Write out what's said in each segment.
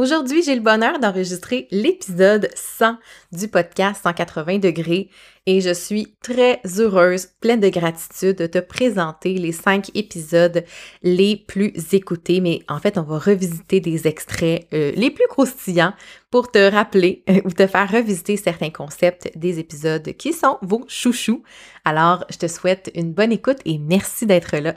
Aujourd'hui, j'ai le bonheur d'enregistrer l'épisode 100 du podcast 180 degrés et je suis très heureuse, pleine de gratitude de te présenter les cinq épisodes les plus écoutés. Mais en fait, on va revisiter des extraits euh, les plus croustillants pour te rappeler euh, ou te faire revisiter certains concepts des épisodes qui sont vos chouchous. Alors, je te souhaite une bonne écoute et merci d'être là.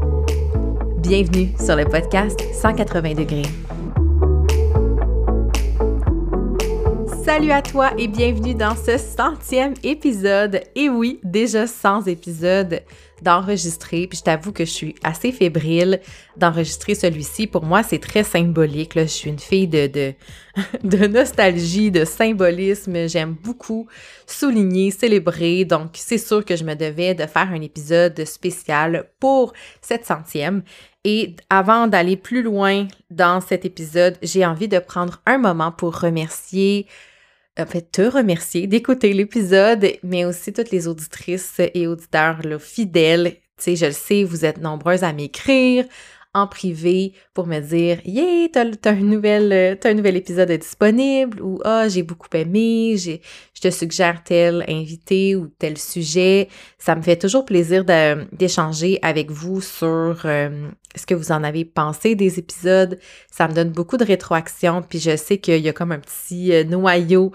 Bienvenue sur le podcast 180 degrés. Salut à toi et bienvenue dans ce centième épisode. Et oui, déjà 100 épisodes d'enregistrer. Puis je t'avoue que je suis assez fébrile d'enregistrer celui-ci. Pour moi, c'est très symbolique. Là. Je suis une fille de, nostalgie, de symbolisme. J'aime beaucoup souligner, célébrer. Donc, c'est sûr que je me devais de faire un épisode spécial pour cette centième. Et avant d'aller plus loin dans cet épisode, j'ai envie de prendre un moment pour remercier en fait, te remercier d'écouter l'épisode, mais aussi toutes les auditrices et auditeurs fidèles. Tu sais, je le sais, vous êtes nombreuses à m'écrire, en privé pour me dire Yeah, t'as, un, nouvel, euh, un nouvel épisode disponible ou Ah, j'ai beaucoup aimé, j'ai, je te suggère tel invité ou tel sujet. Ça me fait toujours plaisir d'échanger avec vous sur euh, ce que vous en avez pensé des épisodes. Ça me donne beaucoup de rétroaction, puis je sais qu'il y a comme un petit euh, noyau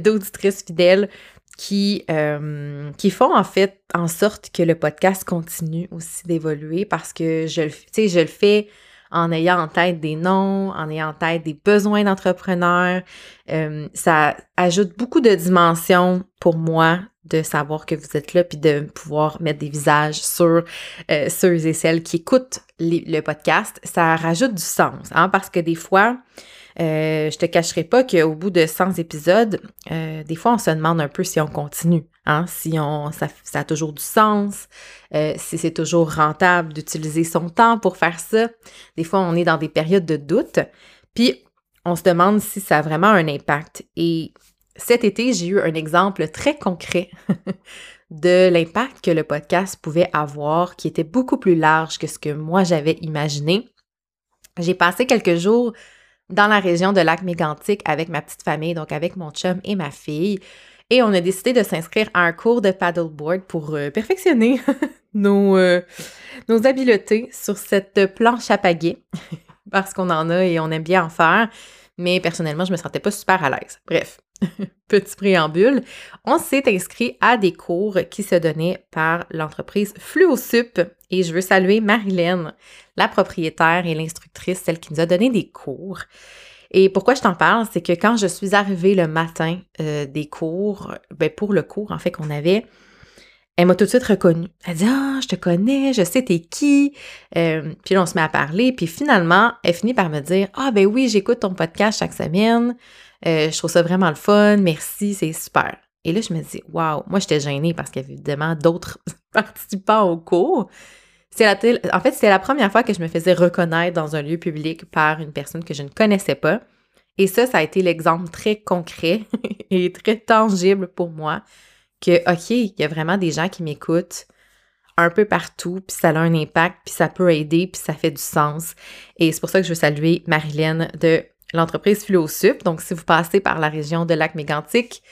d'auditrices fidèles qui, euh, qui font en fait en sorte que le podcast continue aussi d'évoluer parce que je, je le fais en ayant en tête des noms, en ayant en tête des besoins d'entrepreneurs. Euh, ça ajoute beaucoup de dimensions pour moi de savoir que vous êtes là puis de pouvoir mettre des visages sur euh, ceux et celles qui écoutent le podcast. Ça rajoute du sens, hein, parce que des fois, euh, je te cacherai pas qu'au bout de 100 épisodes, euh, des fois, on se demande un peu si on continue, hein, si ça, a toujours du sens, euh, si c'est toujours rentable d'utiliser son temps pour faire ça. Des fois, on est dans des périodes de doute, puis on se demande si ça a vraiment un impact. Et cet été, j'ai eu un exemple très concret de l'impact que le podcast pouvait avoir, qui était beaucoup plus large que ce que moi j'avais imaginé. J'ai passé quelques jours dans la région de lac mégantic avec ma petite famille, donc avec mon chum et ma fille. Et on a décidé de s'inscrire à un cours de paddleboard pour euh, perfectionner nos, euh, nos habiletés sur cette planche à pagaie, parce qu'on en a et on aime bien en faire. Mais personnellement, je me sentais pas super à l'aise. Bref, petit préambule. On s'est inscrit à des cours qui se donnaient par l'entreprise Fluosup et je veux saluer Marilyn, la propriétaire et l'instructrice, celle qui nous a donné des cours. Et pourquoi je t'en parle, c'est que quand je suis arrivée le matin euh, des cours, ben pour le cours en fait qu'on avait, elle m'a tout de suite reconnue. Elle dit Ah, je te connais, je sais t'es qui. Euh, puis là, on se met à parler. Puis finalement, elle finit par me dire Ah, ben oui, j'écoute ton podcast chaque semaine. Euh, je trouve ça vraiment le fun. Merci, c'est super. Et là, je me dis Waouh, moi, j'étais gênée parce qu'il y avait évidemment d'autres participants au cours. En fait, c'était la première fois que je me faisais reconnaître dans un lieu public par une personne que je ne connaissais pas. Et ça, ça a été l'exemple très concret et très tangible pour moi que, OK, il y a vraiment des gens qui m'écoutent un peu partout, puis ça a un impact, puis ça peut aider, puis ça fait du sens. Et c'est pour ça que je veux saluer Marilyn de l'entreprise Philosup. Donc, si vous passez par la région de Lac-Mégantic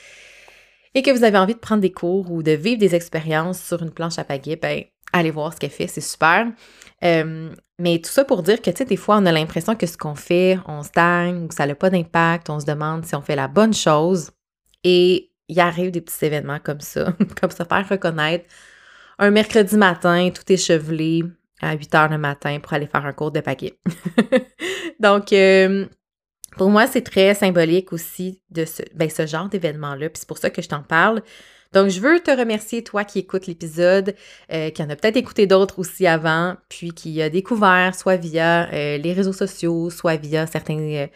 et que vous avez envie de prendre des cours ou de vivre des expériences sur une planche à pagaie, ben, allez voir ce qu'elle fait, c'est super. Euh, mais tout ça pour dire que, tu sais, des fois, on a l'impression que ce qu'on fait, on stagne, ou ça n'a pas d'impact, on se demande si on fait la bonne chose. Et il arrive des petits événements comme ça, comme se faire reconnaître. Un mercredi matin, tout échevelé à 8 heures le matin pour aller faire un cours de paquet. Donc, euh, pour moi, c'est très symbolique aussi de ce, ben, ce genre d'événement-là. Puis c'est pour ça que je t'en parle. Donc, je veux te remercier, toi qui écoutes l'épisode, euh, qui en a peut-être écouté d'autres aussi avant, puis qui a découvert soit via euh, les réseaux sociaux, soit via certains, euh,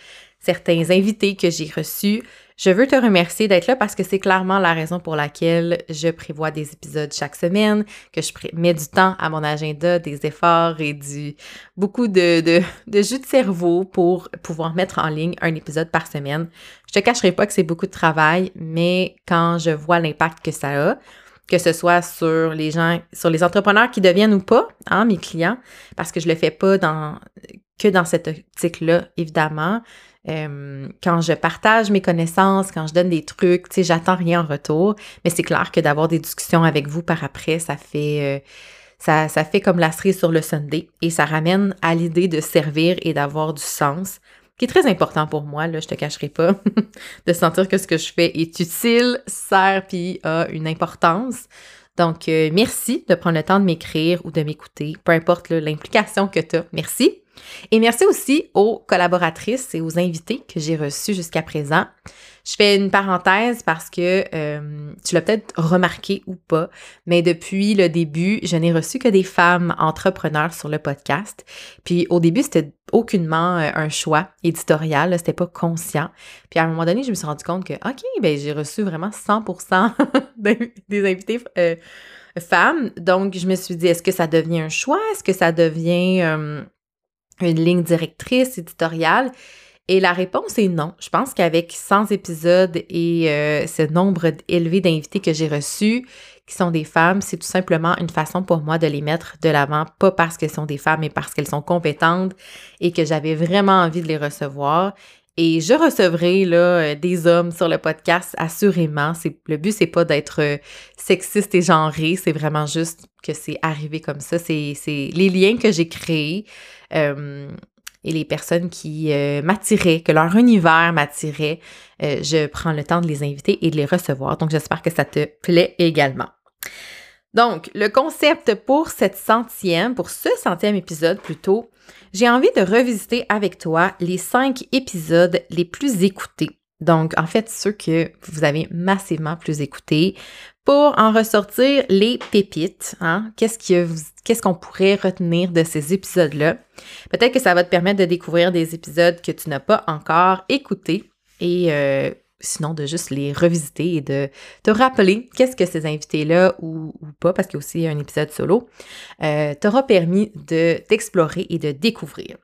certains invités que j'ai reçus. Je veux te remercier d'être là parce que c'est clairement la raison pour laquelle je prévois des épisodes chaque semaine, que je mets du temps à mon agenda, des efforts et du beaucoup de, jus de cerveau pour pouvoir mettre en ligne un épisode par semaine. Je te cacherai pas que c'est beaucoup de travail, mais quand je vois l'impact que ça a, que ce soit sur les gens, sur les entrepreneurs qui deviennent ou pas, hein, mes clients, parce que je le fais pas que dans cette optique-là, évidemment. Euh, quand je partage mes connaissances, quand je donne des trucs, tu sais, j'attends rien en retour. Mais c'est clair que d'avoir des discussions avec vous par après, ça fait, euh, ça, ça fait comme la cerise sur le Sunday et ça ramène à l'idée de servir et d'avoir du sens, qui est très important pour moi, là, je te cacherai pas, de sentir que ce que je fais est utile, sert puis a une importance. Donc, euh, merci de prendre le temps de m'écrire ou de m'écouter, peu importe l'implication que tu as. Merci. Et merci aussi aux collaboratrices et aux invités que j'ai reçus jusqu'à présent. Je fais une parenthèse parce que euh, tu l'as peut-être remarqué ou pas, mais depuis le début, je n'ai reçu que des femmes entrepreneurs sur le podcast. Puis au début, c'était aucunement euh, un choix éditorial, c'était pas conscient. Puis à un moment donné, je me suis rendu compte que, OK, ben j'ai reçu vraiment 100% des invités euh, femmes. Donc, je me suis dit, est-ce que ça devient un choix? Est-ce que ça devient une ligne directrice éditoriale? Et la réponse est non. Je pense qu'avec 100 épisodes et euh, ce nombre élevé d'invités que j'ai reçus, qui sont des femmes, c'est tout simplement une façon pour moi de les mettre de l'avant, pas parce qu'elles sont des femmes, mais parce qu'elles sont compétentes et que j'avais vraiment envie de les recevoir. Et je recevrai euh, des hommes sur le podcast, assurément. Le but, c'est pas d'être euh, sexiste et genré, c'est vraiment juste que c'est arrivé comme ça. C'est les liens que j'ai créés euh, et les personnes qui m'attiraient, que leur univers m'attirait. je prends le temps de les inviter et de les recevoir. Donc, j'espère que ça te plaît également. Donc, le concept pour cette centième, pour ce centième épisode plutôt, j'ai envie de revisiter avec toi les cinq épisodes les plus écoutés. Donc, en fait, ceux que vous avez massivement plus écoutés pour en ressortir les pépites. Hein? Qu'est-ce qu'on pourrait retenir de ces épisodes-là? Peut-être que ça va te permettre de découvrir des épisodes que tu n'as pas encore écoutés et euh, sinon de juste les revisiter et de te rappeler qu'est-ce que ces invités-là ou, pas, parce qu'il y a aussi un épisode solo, euh, t'aura permis de t'explorer et de découvrir.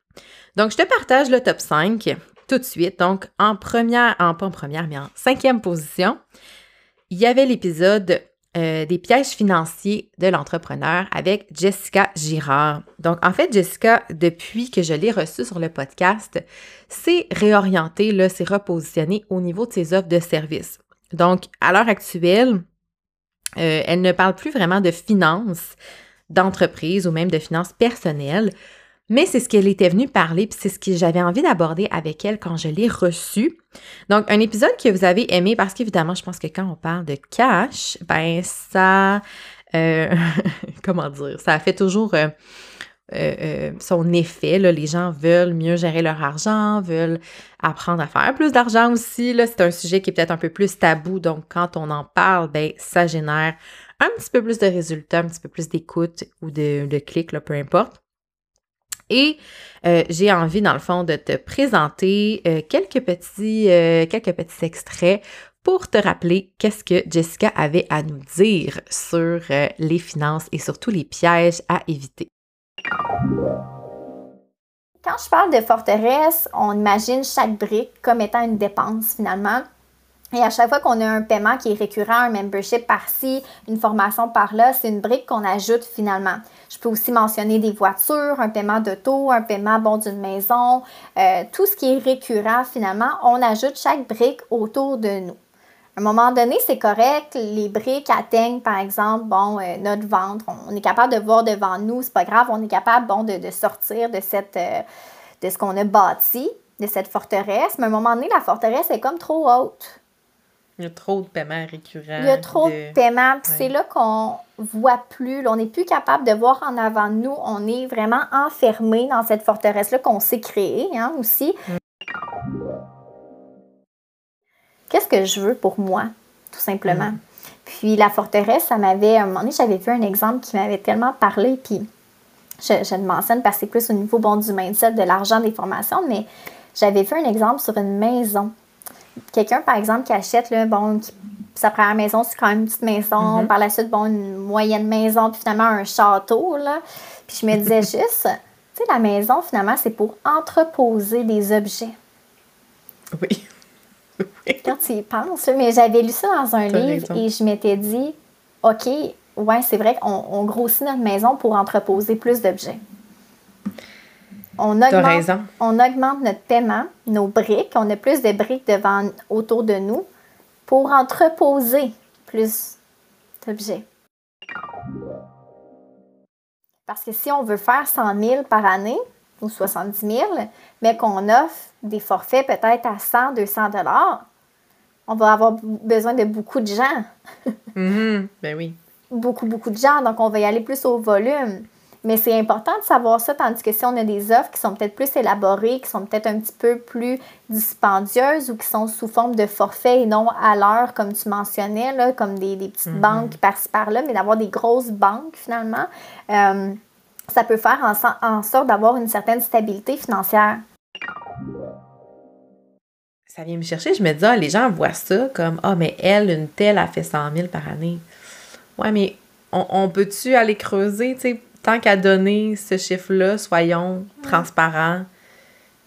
Donc, je te partage le top 5 tout de suite. Donc, en première, en, pas en première, mais en cinquième position, il y avait l'épisode euh, des pièges financiers de l'entrepreneur avec Jessica Girard. Donc, en fait, Jessica, depuis que je l'ai reçue sur le podcast, s'est réorientée, s'est repositionnée au niveau de ses offres de services. Donc, à l'heure actuelle, euh, elle ne parle plus vraiment de finances d'entreprise ou même de finances personnelles, mais c'est ce qu'elle était venue parler, puis c'est ce que j'avais envie d'aborder avec elle quand je l'ai reçue. Donc, un épisode que vous avez aimé, parce qu'évidemment, je pense que quand on parle de cash, ben ça, euh, comment dire, ça fait toujours euh, euh, son effet. Les gens veulent mieux gérer leur argent, veulent apprendre à faire plus d'argent aussi. Là, c'est un sujet qui est peut-être un peu plus tabou, donc quand on en parle, ben ça génère un petit peu plus de résultats, un petit peu plus d'écoute ou de clics, peu importe. Et euh, j'ai envie, dans le fond, de te présenter euh, quelques, petits, euh, quelques petits extraits pour te rappeler qu'est-ce que Jessica avait à nous dire sur les finances et surtout les pièges à éviter. Quand je parle de forteresse, on imagine chaque brique comme étant une dépense finalement et à chaque fois qu'on a un paiement qui est récurrent, un membership par-ci, une formation par-là, c'est une brique qu'on ajoute finalement. Je peux aussi mentionner des voitures, un paiement d'auto, un paiement bon d'une maison, euh, tout ce qui est récurrent finalement, on ajoute chaque brique autour de nous. À un moment donné, c'est correct, les briques atteignent par exemple bon, euh, notre ventre, on est capable de voir devant nous, c'est pas grave, on est capable bon, de, sortir de, cette, euh, de ce qu'on a bâti, de cette forteresse, mais à un moment donné, la forteresse est comme trop haute. Il y a trop de paiements récurrents. Il y a trop de, paiements. Puis c'est là qu'on voit plus. on n'est plus capable de voir en avant de nous. On est vraiment enfermé dans cette forteresse-là qu'on s'est créée hein, aussi. Qu'est-ce que je veux pour moi, tout simplement? Mm. Puis la forteresse, ça m'avait, à un moment donné, j'avais vu un exemple qui m'avait tellement parlé, puis je, je le mentionne parce que c'est plus au niveau bon, du mindset, de l'argent, des formations, mais j'avais vu un exemple sur une maison. Quelqu'un, par exemple, qui achète, là, bon, sa première maison, c'est quand même une petite maison. Par la suite, bon, une moyenne maison, puis finalement un château, là. Puis je me disais juste, tu sais, la maison, finalement, c'est pour entreposer des objets. Oui. Quand tu y penses, mais j'avais lu ça dans un livre et je m'étais dit, OK, ouais, c'est vrai qu'on grossit notre maison pour entreposer plus d'objets. On augmente, on augmente notre paiement, nos briques. On a plus de briques devant, autour de nous pour entreposer plus d'objets. Parce que si on veut faire 100 000 par année ou 70 000, mais qu'on offre des forfaits peut-être à 100, 200 dollars, on va avoir besoin de beaucoup de gens. Mm-hmm. Ben oui. Beaucoup, beaucoup de gens. Donc, on va y aller plus au volume. Mais c'est important de savoir ça, tandis que si on a des offres qui sont peut-être plus élaborées, qui sont peut-être un petit peu plus dispendieuses ou qui sont sous forme de forfait et non à l'heure, comme tu mentionnais, là, comme des, petites mm-hmm. banques par-ci par-là, mais d'avoir des grosses banques finalement, euh, ça peut faire en, en sorte d'avoir une certaine stabilité financière ça vient me chercher. Je me dis, ah, les gens voient ça comme, ah, mais elle, une telle, a fait 100 000 par année. Ouais, mais on, peut-tu aller creuser, tu sais, tant qu'à donner ce chiffre-là, soyons transparents.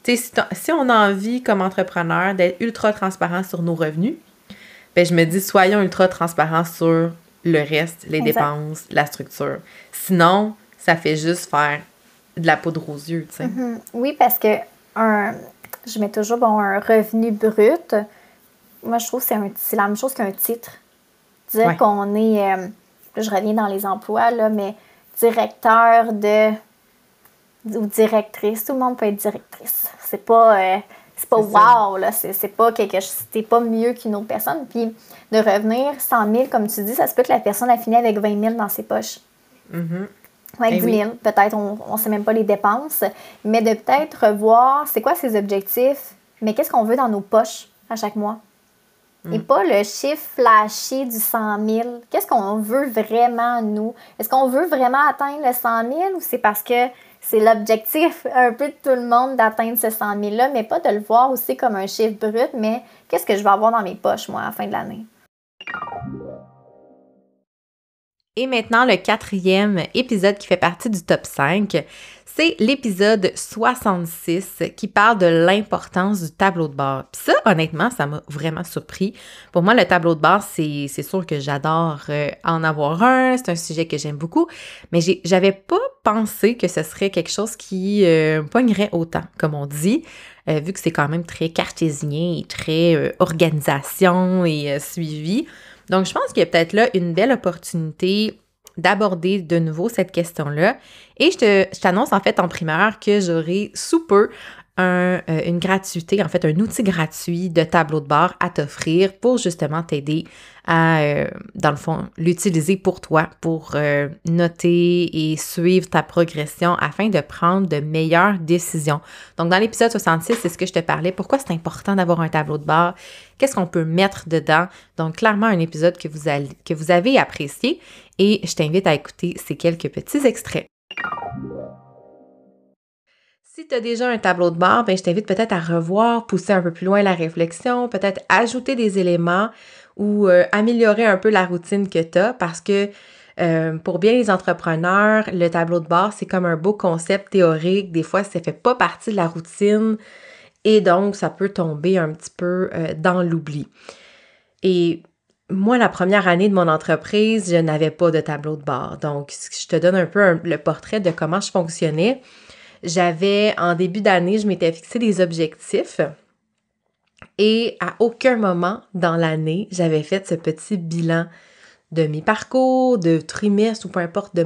Sais, si, on a envie, comme entrepreneur, d'être ultra transparent sur nos revenus, ben je me dis, soyons ultra transparents sur le reste, les dépenses, la structure. Sinon, ça fait juste faire de la poudre aux yeux, tu sais. Mm-hmm. Oui, parce que un, je mets toujours bon, un revenu brut. Moi, je trouve que c'est la même chose qu'un titre. Dire qu'on est, euh, je reviens dans les emplois, là, mais directeur de ou directrice, tout le monde peut être directrice. C'est pas, euh, c'est pas wow, là, c'est, pas quelque chose, t'es pas mieux qu'une autre personne. Puis de revenir 100 000, comme tu dis, ça se peut que la personne a fini avec 20 000 dans ses poches. Mm-hmm. Avec 10 000, peut-être, on ne sait même pas les dépenses, mais de peut-être revoir c'est quoi ses objectifs, mais qu'est-ce qu'on veut dans nos poches à chaque mois? Et pas le chiffre flashy du 100 000. Qu'est-ce qu'on veut vraiment, nous? Est-ce qu'on veut vraiment atteindre le 100 000 ou c'est parce que c'est l'objectif un peu de tout le monde d'atteindre ce 100 000-là, mais pas de le voir aussi comme un chiffre brut, mais qu'est-ce que je vais avoir dans mes poches, moi, à la fin de l'année? Et maintenant, le quatrième épisode qui fait partie du top 5, c'est l'épisode 66 qui parle de l'importance du tableau de bord. Puis ça, honnêtement, ça m'a vraiment surpris. Pour moi, le tableau de bord, c'est sûr que j'adore euh, en avoir un. C'est un sujet que j'aime beaucoup. Mais j'avais pas pensé que ce serait quelque chose qui euh, pognerait autant, comme on dit. Euh, vu que c'est quand même très cartésien et très organisation et suivi. Donc, je pense qu'il y a peut-être là une belle opportunité d'aborder de nouveau cette question-là. Et je t'annonce en fait en primeur que j'aurai sous peu euh, une gratuité, en fait un outil gratuit de tableau de bord à t'offrir pour justement t'aider à, euh, dans le fond, l'utiliser pour toi, pour euh, noter et suivre ta progression afin de prendre de meilleures décisions. Donc, dans l'épisode 66, c'est ce que je te parlais. Pourquoi c'est important d'avoir un tableau de bord? Qu'est-ce qu'on peut mettre dedans? Donc, clairement, un épisode que vous avez apprécié et je t'invite à écouter ces quelques petits extraits. Si tu as déjà un tableau de bord, ben, je t'invite peut-être à revoir, pousser un peu plus loin la réflexion, peut-être ajouter des éléments ou euh, améliorer un peu la routine que tu as parce que euh, pour bien les entrepreneurs, le tableau de bord, c'est comme un beau concept théorique. Des fois, ça fait pas partie de la routine et donc ça peut tomber un petit peu euh, dans l'oubli. Et moi, la première année de mon entreprise, je n'avais pas de tableau de bord. Donc, je te donne un peu le portrait de comment je fonctionnais. J'avais, en début d'année, je m'étais fixé des objectifs et à aucun moment dans l'année, j'avais fait ce petit bilan de mes parcours, de trimestre ou peu importe, de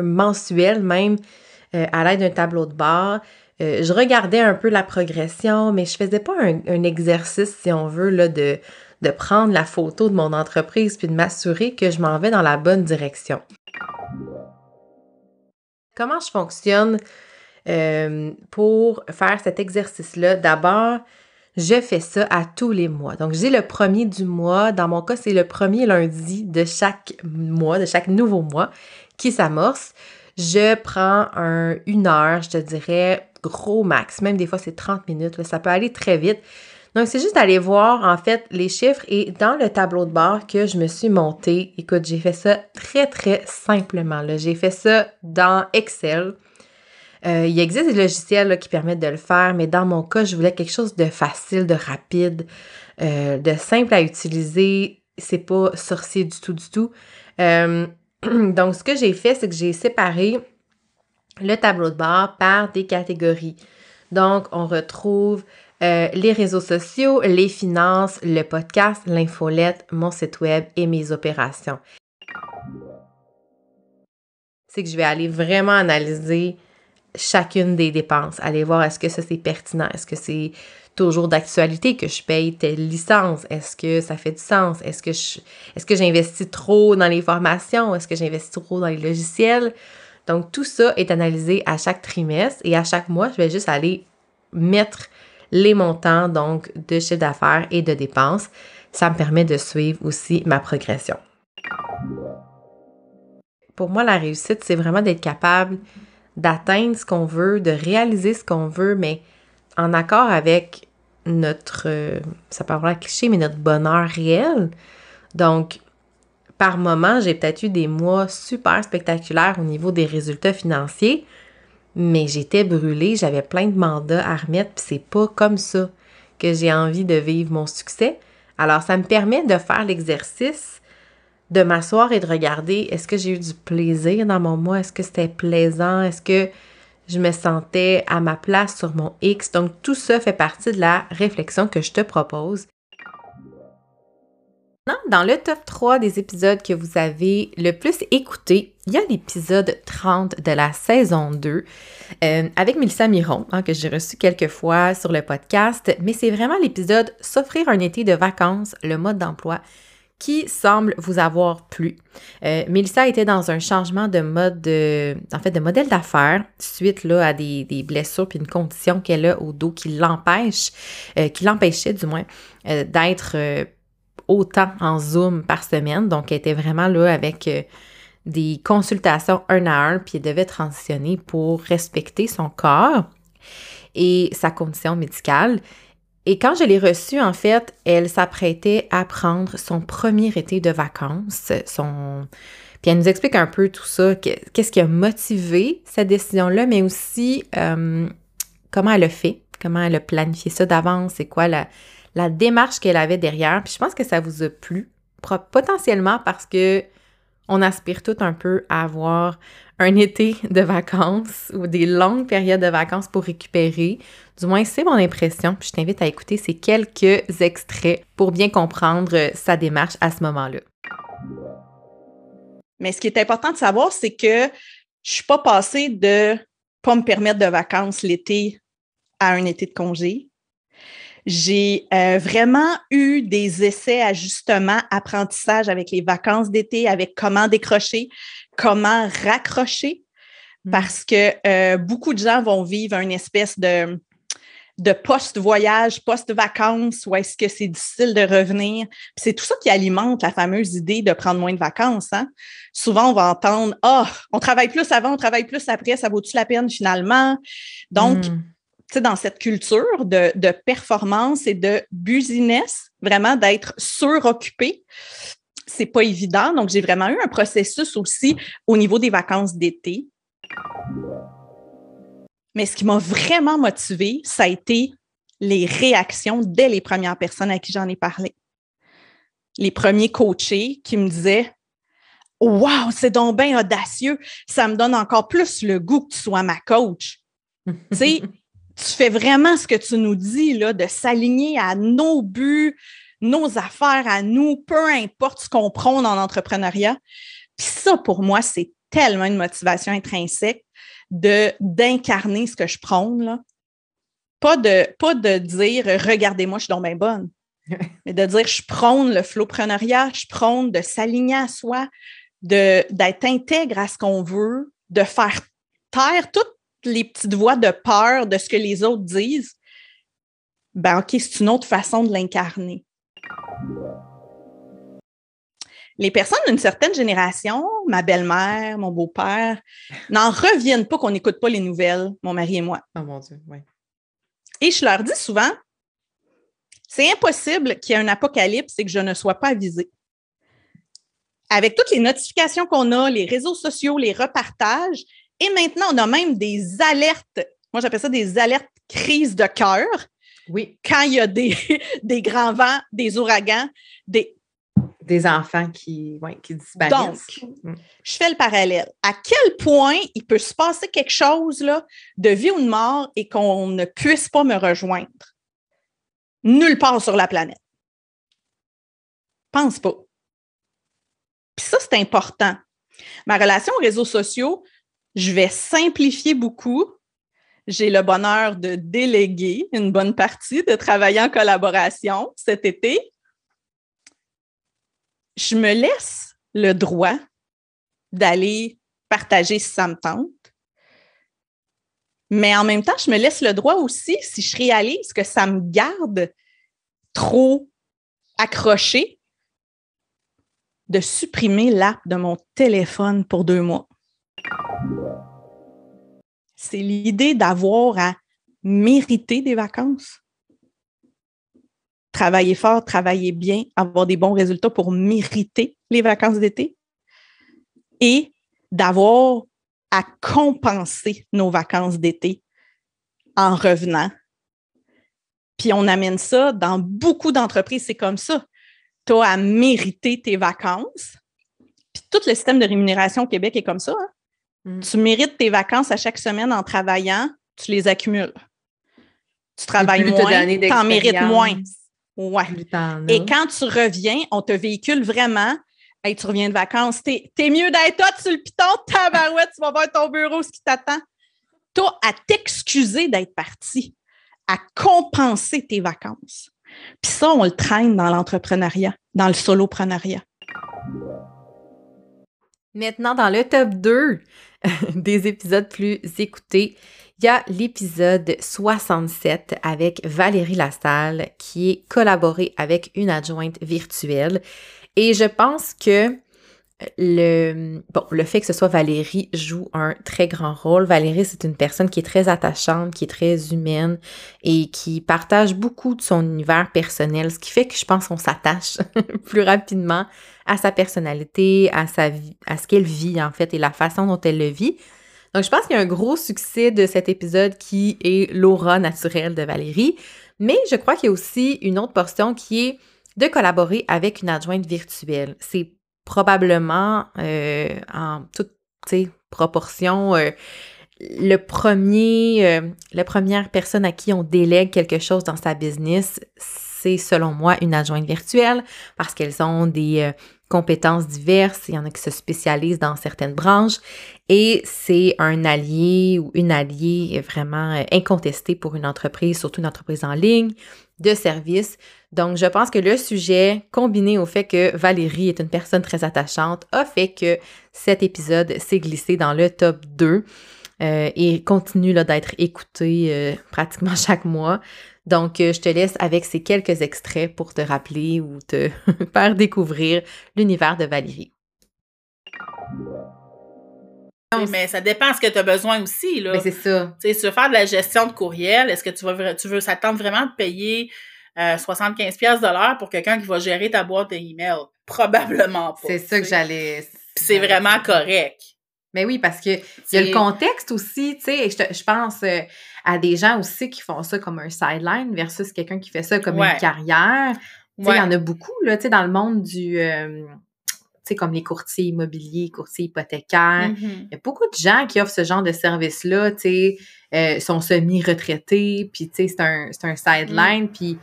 mensuel même, euh, à l'aide d'un tableau de bord. Euh, je regardais un peu la progression, mais je faisais pas un, exercice, si on veut, là, de, de prendre la photo de mon entreprise puis de m'assurer que je m'en vais dans la bonne direction. Comment je fonctionne euh, pour faire cet exercice-là? D'abord, je fais ça à tous les mois. Donc, j'ai le premier du mois. Dans mon cas, c'est le premier lundi de chaque mois, de chaque nouveau mois qui s'amorce. Je prends un, une heure, je te dirais, gros max. Même des fois, c'est 30 minutes. ça peut aller très vite. Donc, c'est juste d'aller voir, en fait, les chiffres et dans le tableau de bord que je me suis monté, écoute, j'ai fait ça très, très simplement. J'ai fait ça dans Excel. Euh, il existe des logiciels qui permettent de le faire, mais dans mon cas, je voulais quelque chose de facile, de rapide, euh, de simple à utiliser. C'est pas sorcier du tout, du tout. Euh, donc, ce que j'ai fait, c'est que j'ai séparé le tableau de bord par des catégories. Donc, on retrouve les réseaux sociaux, les finances, le podcast, l'infolette, mon site web et mes opérations. C'est que je vais aller vraiment analyser chacune des dépenses, aller voir est-ce que ça c'est pertinent, est-ce que c'est toujours d'actualité que je paye telle licence, est-ce que ça fait du sens, est-ce que est-ce que j'investis trop dans les formations, est-ce que j'investis trop dans les logiciels? Donc tout ça est analysé à chaque trimestre et à chaque mois, je vais juste aller mettre les montants donc de chiffre d'affaires et de dépenses. Ça me permet de suivre aussi ma progression. Pour moi, la réussite, c'est vraiment d'être capable d'atteindre ce qu'on veut, de réaliser ce qu'on veut, mais en accord avec notre, euh, ça peut avoir cliché, mais notre bonheur réel. Donc, par moment, j'ai peut-être eu des mois super spectaculaires au niveau des résultats financiers, mais j'étais brûlée, j'avais plein de mandats à remettre, puis c'est pas comme ça que j'ai envie de vivre mon succès. Alors, ça me permet de faire l'exercice de m'asseoir et de regarder est-ce que j'ai eu du plaisir dans mon mois, est-ce que c'était plaisant, est-ce que je me sentais à ma place sur mon X? Donc tout ça fait partie de la réflexion que je te propose. Dans le top 3 des épisodes que vous avez le plus écouté, il y a l'épisode 30 de la saison 2 euh, avec Mélissa Miron, hein, que j'ai reçu quelques fois sur le podcast, mais c'est vraiment l'épisode S'offrir un été de vacances, le mode d'emploi qui semble vous avoir plu. Euh, Mélissa était dans un changement de mode, de, en fait, de modèle d'affaires suite là, à des, blessures puis une condition qu'elle a au dos qui l'empêche, euh, qui l'empêchait du moins euh, d'être autant en Zoom par semaine. Donc, elle était vraiment là avec des consultations un à un, puis elle devait transitionner pour respecter son corps et sa condition médicale. Et quand je l'ai reçue, en fait, elle s'apprêtait à prendre son premier été de vacances. Son... Puis elle nous explique un peu tout ça, qu'est-ce qui a motivé cette décision-là, mais aussi euh, comment elle a fait, comment elle a planifié ça d'avance, c'est quoi la, la démarche qu'elle avait derrière. Puis je pense que ça vous a plu, potentiellement parce que on aspire tout un peu à avoir un été de vacances ou des longues périodes de vacances pour récupérer. Du moins, c'est mon impression. Je t'invite à écouter ces quelques extraits pour bien comprendre euh, sa démarche à ce moment-là. Mais ce qui est important de savoir, c'est que je suis pas passée de pas me permettre de vacances l'été à un été de congé. J'ai euh, vraiment eu des essais, ajustements, apprentissage avec les vacances d'été, avec comment décrocher, comment raccrocher, mmh. parce que euh, beaucoup de gens vont vivre une espèce de, de post-voyage, post-vacances, où est-ce que c'est difficile de revenir. C'est tout ça qui alimente la fameuse idée de prendre moins de vacances. Hein. Souvent, on va entendre Ah, on travaille plus avant, on travaille plus après, ça vaut-tu la peine finalement? Donc, mmh dans cette culture de, de, performance et de business, vraiment d'être suroccupé, c'est pas évident. Donc, j'ai vraiment eu un processus aussi au niveau des vacances d'été. Mais ce qui m'a vraiment motivé, ça a été les réactions dès les premières personnes à qui j'en ai parlé. Les premiers coachés qui me disaient Wow, c'est donc bien audacieux, ça me donne encore plus le goût que tu sois ma coach. tu sais, tu fais vraiment ce que tu nous dis, là, de s'aligner à nos buts, nos affaires, à nous, peu importe ce qu'on prône en entrepreneuriat. Puis ça, pour moi, c'est tellement une motivation intrinsèque de d'incarner ce que je prône. Là. Pas, de, pas de dire regardez-moi, je suis donc bien bonne. mais de dire je prône le flowpreneuriat, je prône de s'aligner à soi, d'être intègre à ce qu'on veut, de faire taire toutes les petites voix de peur de ce que les autres disent, ben OK, c'est une autre façon de l'incarner. Les personnes d'une certaine génération, ma belle-mère, mon beau-père, n'en reviennent pas qu'on n'écoute pas les nouvelles, mon mari et moi. Oh mon Dieu, oui. Et je leur dis souvent, c'est impossible qu'il y ait un apocalypse et que je ne sois pas avisée. Avec toutes les notifications qu'on a, les réseaux sociaux, les repartages, et maintenant, on a même des alertes. Moi, j'appelle ça des alertes crises de cœur. Oui. Quand il y a des, des grands vents, des ouragans, des, des enfants qui, ouais, qui disparaissent. Donc, mm. je fais le parallèle. À quel point il peut se passer quelque chose là, de vie ou de mort et qu'on ne puisse pas me rejoindre? Nulle part sur la planète. Pense pas. Puis ça, c'est important. Ma relation aux réseaux sociaux, je vais simplifier beaucoup. J'ai le bonheur de déléguer une bonne partie, de travailler en collaboration cet été je me laisse le droit d'aller partager si ça me tente. Mais en même temps, je me laisse le droit aussi, si je réalise que ça me garde trop accroché, de supprimer l'app de mon téléphone pour deux mois. C'est l'idée d'avoir à mériter des vacances travailler fort, travailler bien, avoir des bons résultats pour mériter les vacances d'été et d'avoir à compenser nos vacances d'été en revenant. Puis on amène ça dans beaucoup d'entreprises, c'est comme ça. Tu as à mériter tes vacances. Puis tout le système de rémunération au Québec est comme ça. Hein. Mm. Tu mérites tes vacances à chaque semaine en travaillant, tu les accumules. Tu travailles moins, tu en mérites moins. Ouais. Et quand tu reviens, on te véhicule vraiment. Hey, tu reviens de vacances, t'es es mieux d'être toi sur le piton, tabarouette, tu vas voir ton bureau, ce qui t'attend. Toi, à t'excuser d'être parti, à compenser tes vacances. Puis ça, on le traîne dans l'entrepreneuriat, dans le soloprenariat. Maintenant, dans le top 2 des épisodes plus écoutés, il y a l'épisode 67 avec Valérie Lassalle qui est collaborée avec une adjointe virtuelle. Et je pense que le, bon, le fait que ce soit Valérie joue un très grand rôle. Valérie, c'est une personne qui est très attachante, qui est très humaine et qui partage beaucoup de son univers personnel, ce qui fait que je pense qu'on s'attache plus rapidement à sa personnalité, à sa vie, à ce qu'elle vit en fait et la façon dont elle le vit. Donc, je pense qu'il y a un gros succès de cet épisode qui est l'aura naturelle de Valérie, mais je crois qu'il y a aussi une autre portion qui est de collaborer avec une adjointe virtuelle. C'est probablement euh, en toute proportion euh, le premier, euh, la première personne à qui on délègue quelque chose dans sa business, c'est selon moi une adjointe virtuelle parce qu'elles ont des compétences diverses, il y en a qui se spécialisent dans certaines branches et c'est un allié ou une alliée vraiment euh, incontesté pour une entreprise, surtout une entreprise en ligne, de service. Donc, je pense que le sujet, combiné au fait que Valérie est une personne très attachante, a fait que cet épisode s'est glissé dans le top 2 euh, et continue d'être écouté euh, pratiquement chaque mois. Donc, euh, je te laisse avec ces quelques extraits pour te rappeler ou te faire découvrir l'univers de Valérie. Mais ça dépend ce que tu as besoin aussi. Là. Mais c'est ça. Tu veux faire de la gestion de courriel, est-ce que tu, vas, tu veux s'attendre vraiment de payer 75 pièces de l'heure pour quelqu'un qui va gérer ta boîte d'email? Probablement pas. C'est ça que j'allais... c'est vraiment correct. Mais oui, parce que il y a le contexte aussi, tu sais, je, je, pense euh, à des gens aussi qui font ça comme un sideline versus quelqu'un qui fait ça comme une carrière. Tu sais, il y en a beaucoup, là, tu sais, dans le monde du... Euh, tu sais, comme les courtiers immobiliers, courtiers hypothécaires. Mm-hmm. Il y a beaucoup de gens qui offrent ce genre de service-là, tu sais, euh, sont semi-retraités, puis tu sais, c'est un, un sideline, mm. puis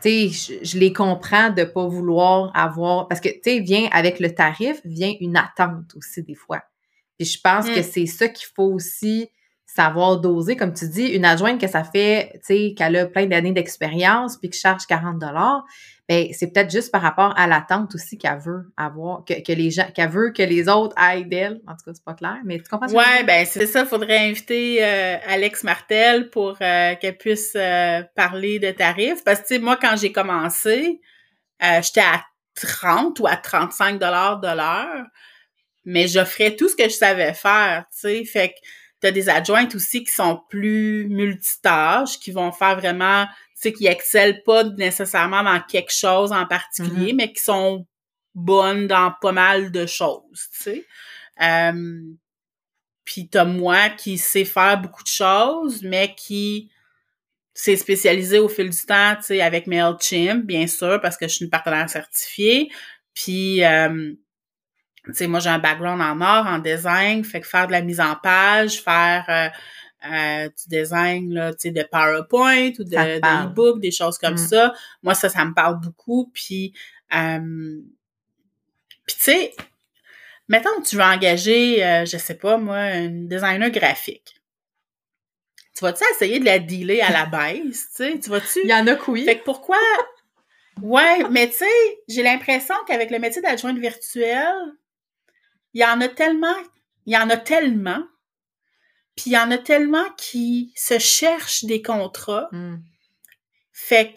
tu sais, je, je, les comprends de pas vouloir avoir... Parce que, tu sais, vient avec le tarif, vient une attente aussi des fois. Puis je pense que mm. c'est ça qu'il faut aussi savoir doser, comme tu dis, une adjointe que ça fait, tu sais, qu'elle a plein d'années d'expérience puis qui charge 40 dollars, ben c'est peut-être juste par rapport à l'attente aussi qu'elle veut avoir, que, que les gens, qu'elle veut que les autres aillent d'elle. En tout cas, c'est pas clair, mais tu comprends? ce que je veux Ouais, dire? ben c'est ça, il faudrait inviter euh, Alex Martel pour euh, qu'elle puisse euh, parler de tarifs. Parce que, tu sais, moi, quand j'ai commencé, j'étais à 30 ou à 35 dollars de l'heure, mais j'offrais tout ce que je savais faire, tu sais. Fait que t'as des adjointes aussi qui sont plus multitâches, qui vont faire vraiment, tu sais, qui excellent pas nécessairement dans quelque chose en particulier, mais qui sont bonnes dans pas mal de choses, tu sais. Euh, puis t'as moi qui sais faire beaucoup de choses, mais qui s'est spécialisé au fil du temps, tu sais, avec MailChimp, bien sûr, parce que je suis une partenaire certifiée. Puis, euh, tu sais, moi, j'ai un background en art, en design, fait que faire de la mise en page, faire euh, euh, du design, là, tu sais, de PowerPoint ou de, de e-book, des choses comme Mm. ça. Moi, ça, ça me parle beaucoup. Puis, euh, puis tu sais, mettons que tu veux engager, euh, je sais pas, moi, une designer graphique. Tu vas-tu essayer de la dealer à la baisse, tu sais? Tu vas-tu... Il y en a que oui. Fait que pourquoi... Ouais, mais tu sais, j'ai l'impression qu'avec le métier d'adjointe virtuelle, il y en a tellement, il y en a tellement, puis il y en a tellement qui se cherchent des contrats, Hmm. fait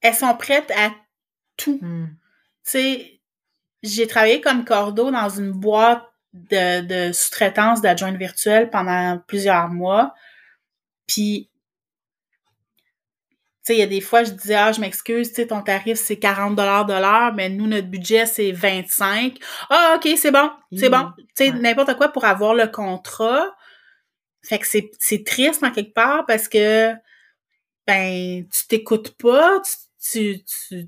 qu'elles sont prêtes à tout. Hmm. Tu sais, j'ai travaillé comme cordeau dans une boîte de, de sous-traitance d'adjointe virtuelle pendant plusieurs mois. Puis, tu sais, il y a des fois, je disais, ah, je m'excuse, tu sais, ton tarif, c'est 40 de l'heure, mais nous, notre budget, c'est 25. Ah, OK, c'est bon, c'est Mmh. bon. Tu sais, Ouais. n'importe quoi pour avoir le contrat. Fait que c'est, c'est triste en quelque part parce que, ben, tu t'écoutes pas, tu, tu, tu-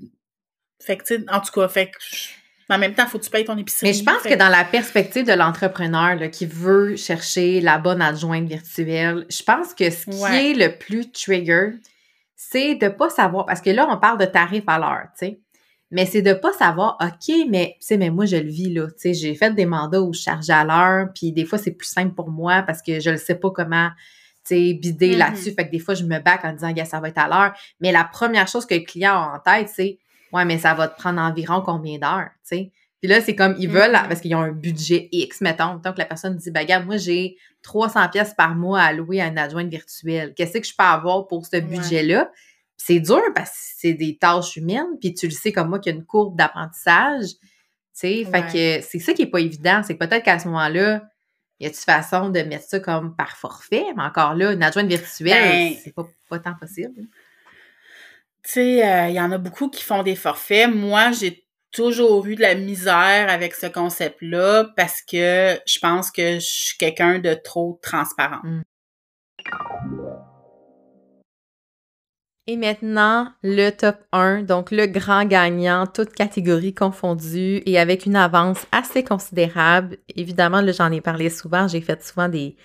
fait que, tu sais, en tout cas, fait que, je- en même temps, faut que tu payes ton épicerie. Mais je pense Fait que dans la perspective de l'entrepreneur là, qui veut chercher la bonne adjointe virtuelle, je pense que ce qui Ouais. est le plus trigger, c'est de pas savoir, parce que là, on parle de tarif à l'heure, tu sais. Mais c'est de pas savoir, OK, mais, tu sais, mais moi, je le vis, là. Tu sais, j'ai fait des mandats où je charge à l'heure, puis des fois, c'est plus simple pour moi parce que je ne sais pas comment, tu sais, bider Mhm. là-dessus. Fait que des fois, je me back en disant, gars, ça va être à l'heure. Mais la première chose que le client a en tête, c'est, ouais, mais ça va te prendre environ combien d'heures, tu sais. Puis là, c'est comme, ils veulent, Mhm. parce qu'ils ont un budget X, mettons. Donc, la personne dit, gars, moi, j'ai 300 pièces par mois à louer à une adjointe virtuelle. Qu'est-ce que je peux avoir pour ce budget-là? C'est dur parce que c'est des tâches humaines, puis tu le sais comme moi qu'il y a une courbe d'apprentissage. Tu sais, fait que c'est ça qui est pas évident. C'est que peut-être qu'à ce moment-là, y a-tu façon de mettre ça comme par forfait? Mais encore là, une adjointe virtuelle, Ben, c'est pas, pas tant possible. Tu sais, euh, il y en a beaucoup qui font des forfaits. Moi, j'ai toujours eu de la misère avec ce concept-là parce que je pense que je suis quelqu'un de trop transparent. Et maintenant, le top 1, donc le grand gagnant, toutes catégories confondues et avec une avance assez considérable. Évidemment, là, j'en ai parlé souvent, j'ai fait souvent des,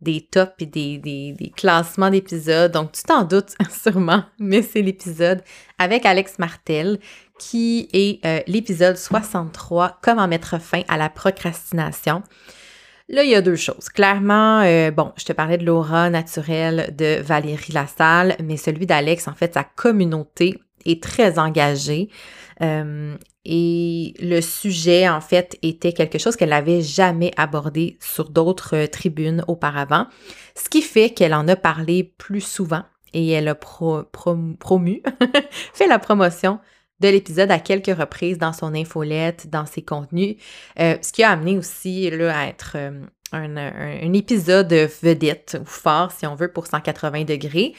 des tops et des, des, des classements d'épisodes, donc tu t'en doutes sûrement, mais c'est l'épisode avec Alex Martel qui est euh, l'épisode 63, Comment mettre fin à la procrastination. Là, il y a deux choses. Clairement, euh, bon, je te parlais de l'aura naturelle de Valérie Lassalle, mais celui d'Alex, en fait, sa communauté est très engagée. Euh, et le sujet, en fait, était quelque chose qu'elle n'avait jamais abordé sur d'autres tribunes auparavant, ce qui fait qu'elle en a parlé plus souvent et elle a pro- prom- promu, fait la promotion de l'épisode à quelques reprises dans son infolette, dans ses contenus, euh, ce qui a amené aussi là, à être euh, un, un- épisode vedette ou fort, si on veut, pour 180 degrés.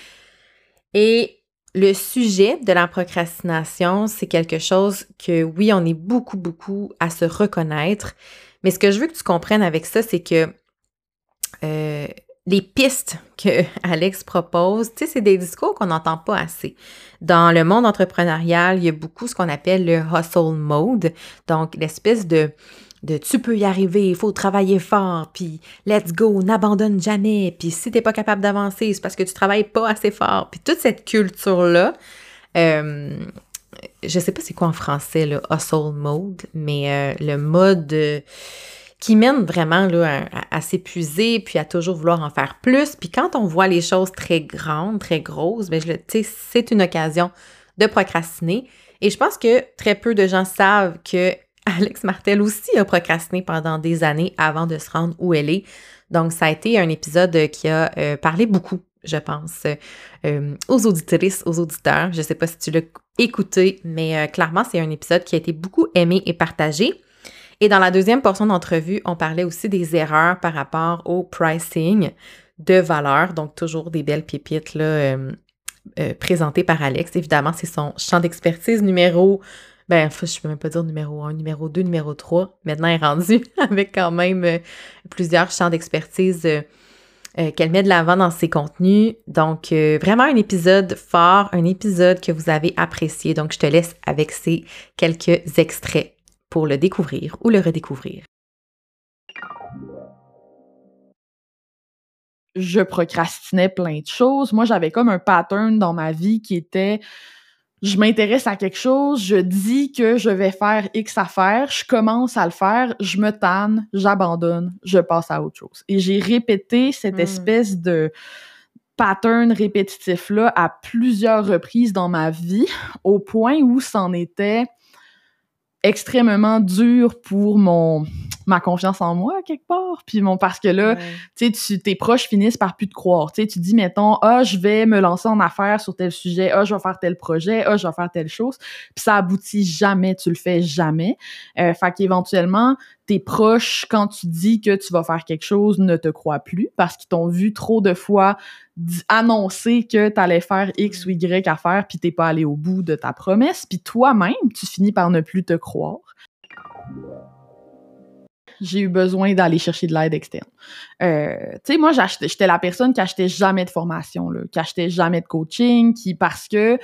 Et le sujet de la procrastination, c'est quelque chose que, oui, on est beaucoup, beaucoup à se reconnaître. Mais ce que je veux que tu comprennes avec ça, c'est que euh, les pistes que Alex propose, tu sais, c'est des discours qu'on n'entend pas assez. Dans le monde entrepreneurial, il y a beaucoup ce qu'on appelle le hustle mode, donc l'espèce de tu peux y arriver, il faut travailler fort, puis let's go, n'abandonne jamais, puis si t'es pas capable d'avancer, c'est parce que tu travailles pas assez fort, puis toute cette culture-là, euh, je sais pas c'est quoi en français, le hustle mode, mais euh, le mode, euh, qui mène vraiment là, à, s'épuiser, puis à toujours vouloir en faire plus. Puis quand on voit les choses très grandes, très grosses, bien, c'est une occasion de procrastiner. Et je pense que très peu de gens savent que Alex Martel aussi a procrastiné pendant des années avant de se rendre où elle est. Donc, ça a été un épisode qui a euh, parlé beaucoup, je pense, euh, aux auditrices, aux auditeurs. Je ne sais pas si tu l'as écouté, mais euh, clairement, c'est un épisode qui a été beaucoup aimé et partagé. Et dans la deuxième portion d'entrevue, on parlait aussi des erreurs par rapport au pricing de valeur, donc toujours des belles pépites là, présentées par Alex. Évidemment, c'est son champ d'expertise numéro ben, je ne peux même pas dire numéro 1, numéro 2, numéro 3. Maintenant, elle est rendue avec quand même euh, plusieurs champs d'expertise euh, euh, qu'elle met de l'avant dans ses contenus. Donc, vraiment un épisode fort, un épisode que vous avez apprécié. Donc, je te laisse avec ces quelques extraits pour le découvrir ou le redécouvrir. Je procrastinais plein de choses. Moi, j'avais comme un pattern dans ma vie qui était je m'intéresse à quelque chose, je dis que je vais faire X affaires, je commence à le faire, je me tanne, j'abandonne, je passe à autre chose. Et j'ai répété cette hmm. espèce de pattern répétitif-là à plusieurs reprises dans ma vie, au point où c'en était extrêmement dur pour mon ma confiance en moi quelque part. Puis mon parce que là tu sais tes proches finissent par plus te croire. Tu sais tu dis mettons ah je vais me lancer en affaires sur tel sujet. Ah je vais faire tel projet. Ah je vais faire telle chose puis ça aboutit jamais. Tu le fais jamais. Euh, fait qu'éventuellement tes proches, quand tu dis que tu vas faire quelque chose, ne te croient plus parce qu'ils t'ont vu trop de fois annoncer que tu allais faire X ou Y à faire puis t'es pas allé au bout de ta promesse, puis toi-même, tu finis par ne plus te croire. J'ai eu besoin d'aller chercher de l'aide externe. Euh, tu sais, moi, j'étais la personne qui achetait jamais de formation, qui achetait jamais de coaching, qui parce que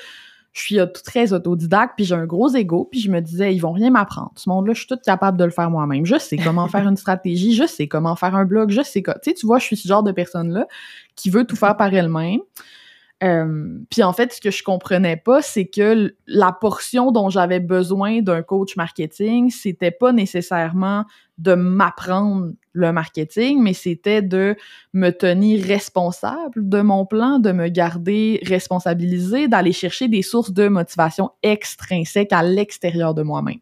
je suis très autodidacte, puis j'ai un gros ego, puis je me disais, ils vont rien m'apprendre. Ce monde-là, je suis toute capable de le faire moi-même. Je sais comment faire une stratégie, je sais comment faire un blog, je sais quoi. Tu sais, tu vois, je suis ce genre de personne-là qui veut tout faire par elle-même. Euh, puis en fait, ce que je comprenais pas, c'est que la portion dont j'avais besoin d'un coach marketing, c'était pas nécessairement de m'apprendre le marketing, mais c'était de me tenir responsable de mon plan, de me garder responsabilisé, d'aller chercher des sources de motivation extrinsèques à l'extérieur de moi-même.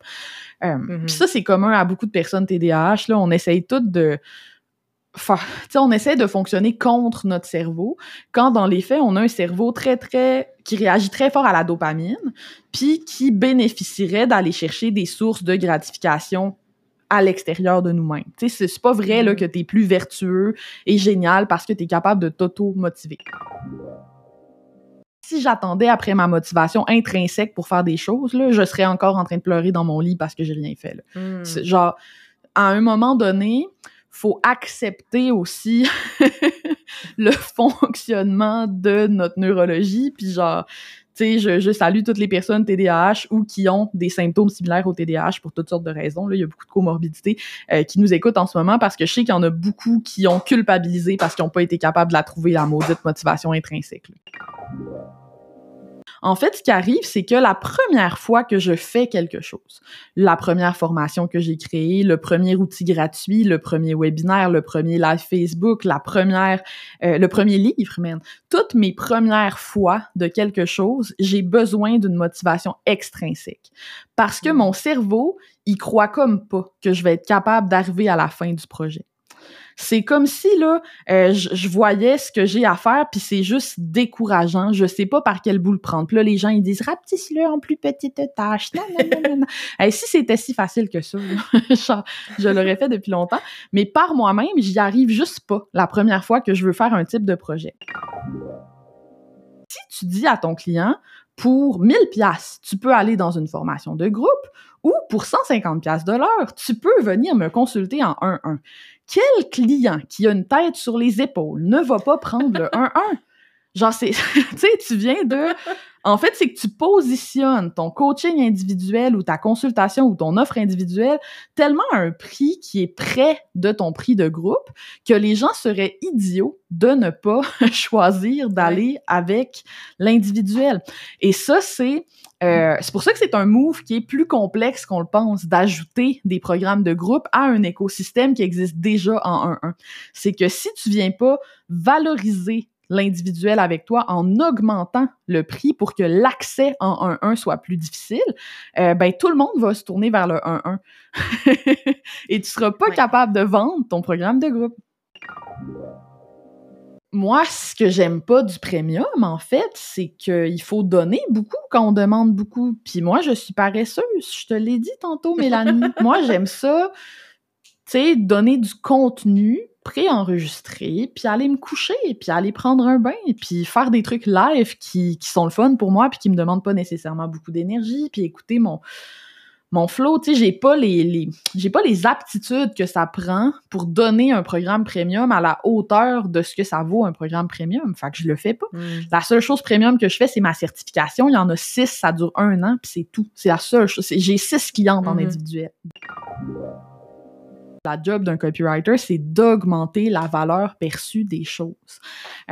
Euh, mm-hmm. Puis ça, c'est commun à beaucoup de personnes TDAH. Là, on essaye toutes de on essaie de fonctionner contre notre cerveau, quand dans les faits, on a un cerveau très, très, qui réagit très fort à la dopamine, puis qui bénéficierait d'aller chercher des sources de gratification à l'extérieur de nous-mêmes. Tu sais, c'est pas vrai là, que tu es plus vertueux et génial parce que tu es capable de t'auto-motiver. Si j'attendais après ma motivation intrinsèque pour faire des choses, là, je serais encore en train de pleurer dans mon lit parce que j'ai rien fait. Là. Mm. Genre, à un moment donné, faut accepter aussi le fonctionnement de notre neurologie, puis genre, tu sais, je, salue toutes les personnes TDAH ou qui ont des symptômes similaires au TDAH pour toutes sortes de raisons. Là, il y a beaucoup de comorbidités euh, qui nous écoutent en ce moment parce que je sais qu'il y en a beaucoup qui ont culpabilisé parce qu'ils n'ont pas été capables de la trouver, la maudite motivation intrinsèque. En fait, ce qui arrive, c'est que la première fois que je fais quelque chose, la première formation que j'ai créée, le premier outil gratuit, le premier webinaire, le premier live Facebook, la première, euh, le premier livre même, toutes mes premières fois de quelque chose, j'ai besoin d'une motivation extrinsèque. Parce que mmh. mon cerveau, il croit comme pas que je vais être capable d'arriver à la fin du projet. C'est comme si là, euh, je, voyais ce que j'ai à faire, puis c'est juste décourageant. Je sais pas par quel bout le prendre. Puis là, les gens ils disent rapetisse-le en plus petite tâche. Non, non, non, si c'était si facile que ça, je l'aurais fait depuis longtemps. Mais par moi-même, j'y arrive juste pas la première fois que je veux faire un type de projet. Si tu dis à ton client, pour 1000 pièces, tu peux aller dans une formation de groupe ou pour 150 pièces de l'heure, tu peux venir me consulter en 1-1. Quel client qui a une tête sur les épaules ne va pas prendre le 1-1? Genre, c'est, tu sais, tu viens de, en fait, c'est que tu positionnes ton coaching individuel ou ta consultation ou ton offre individuelle tellement à un prix qui est près de ton prix de groupe que les gens seraient idiots de ne pas choisir d'aller avec l'individuel. Et ça, c'est, euh, c'est pour ça que c'est un move qui est plus complexe qu'on le pense, d'ajouter des programmes de groupe à un écosystème qui existe déjà en 1-1. C'est que si tu viens pas valoriser l'individuel avec toi en augmentant le prix pour que l'accès en 1-1 soit plus difficile, euh, ben tout le monde va se tourner vers le 1-1. Et tu seras pas capable de vendre ton programme de groupe. Moi, ce que j'aime pas du premium, en fait, c'est qu'il faut donner beaucoup quand on demande beaucoup. Puis moi, je suis paresseuse. Je te l'ai dit tantôt, Mélanie. moi, j'aime ça, tu sais, donner du contenu préenregistrer, puis aller me coucher, puis aller prendre un bain, puis faire des trucs live qui, qui sont le fun pour moi, puis qui me demandent pas nécessairement beaucoup d'énergie, puis écouter mon mon flow, tu sais, j'ai pas les, les j'ai pas les aptitudes que ça prend pour donner un programme premium à la hauteur de ce que ça vaut un programme premium. Fait que je le fais pas. Mm. La seule chose premium que je fais, c'est ma certification. Il y en a six, ça dure un an, puis c'est tout. C'est la seule chose. J'ai six clientes en Mhm. individuel. La job d'un copywriter, c'est d'augmenter la valeur perçue des choses.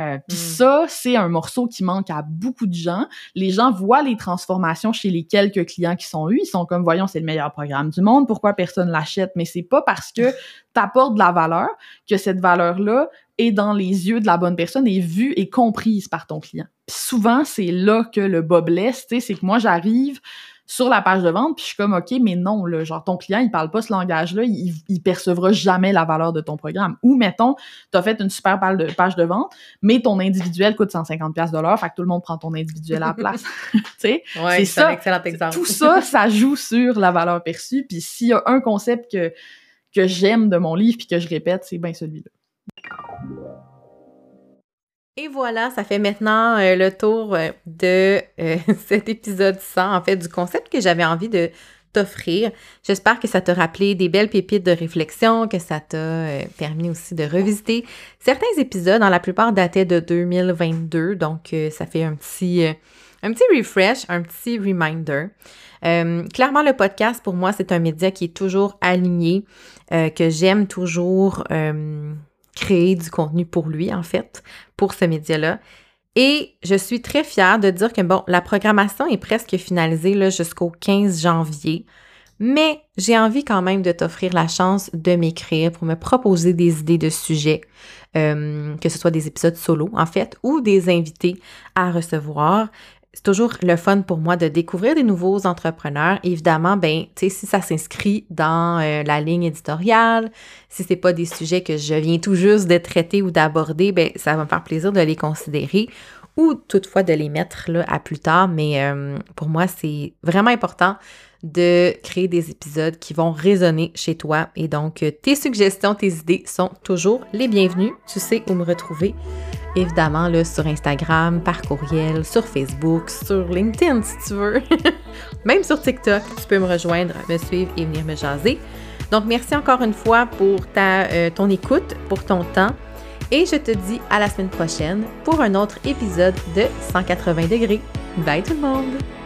Euh, Puis Mm. ça, c'est un morceau qui manque à beaucoup de gens. Les gens voient les transformations chez les quelques clients qui sont eus. Ils sont comme, voyons, c'est le meilleur programme du monde. Pourquoi personne l'achète? Mais c'est pas parce que t'apportes de la valeur que cette valeur-là est dans les yeux de la bonne personne et vue et comprise par ton client. Puis souvent, c'est là que le bas blesse. C'est que moi, j'arrive sur la page de vente, puis je suis comme, OK, mais non, là, genre, ton client, il parle pas ce langage-là, il, il percevra jamais la valeur de ton programme. Ou, mettons, t'as fait une super page de, page de vente, mais ton individuel coûte 150$ piastres de l'heure, fait que tout le monde prend ton individuel à la place. tu sais? Ouais, C'est c'est ça. un excellent exemple. Tout ça, ça joue sur la valeur perçue. Puis s'il y a un concept que, que j'aime de mon livre puis que je répète, c'est bien celui-là. Et voilà, ça fait maintenant euh, le tour euh, de euh, cet épisode 100, en fait, du concept que j'avais envie de t'offrir. J'espère que ça t'a rappelé des belles pépites de réflexion, que ça t'a permis aussi de revisiter certains épisodes, dans la plupart dataient de 2022, donc ça fait un petit, un petit refresh, un petit reminder. Clairement, le podcast, pour moi, c'est un média qui est toujours aligné, que j'aime toujours créer du contenu pour lui, en fait, pour ce média-là. Et je suis très fière de dire que, bon, la programmation est presque finalisée jusqu'au 15 janvier, mais j'ai envie quand même de t'offrir la chance de m'écrire pour me proposer des idées de sujets, euh, que ce soit des épisodes solo, en fait, ou des invités à recevoir c'est toujours le fun pour moi de découvrir des nouveaux entrepreneurs. Évidemment, ben, tu sais, si ça s'inscrit dans euh, la ligne éditoriale, si c'est pas des sujets que je viens tout juste de traiter ou d'aborder, ben, ça va me faire plaisir de les considérer ou toutefois de les mettre là à plus tard. Mais euh, pour moi, c'est vraiment important de créer des épisodes qui vont résonner chez toi. Et donc, euh, tes suggestions, tes idées sont toujours les bienvenues. Tu sais où me retrouver. Évidemment, là, sur Instagram, par courriel, sur Facebook, sur LinkedIn, si tu veux. Même sur TikTok, tu peux me rejoindre, me suivre et venir me jaser. Donc, merci encore une fois pour ta, euh, ton écoute, pour ton temps. Et je te dis à la semaine prochaine pour un autre épisode de 180 degrés. Bye tout le monde!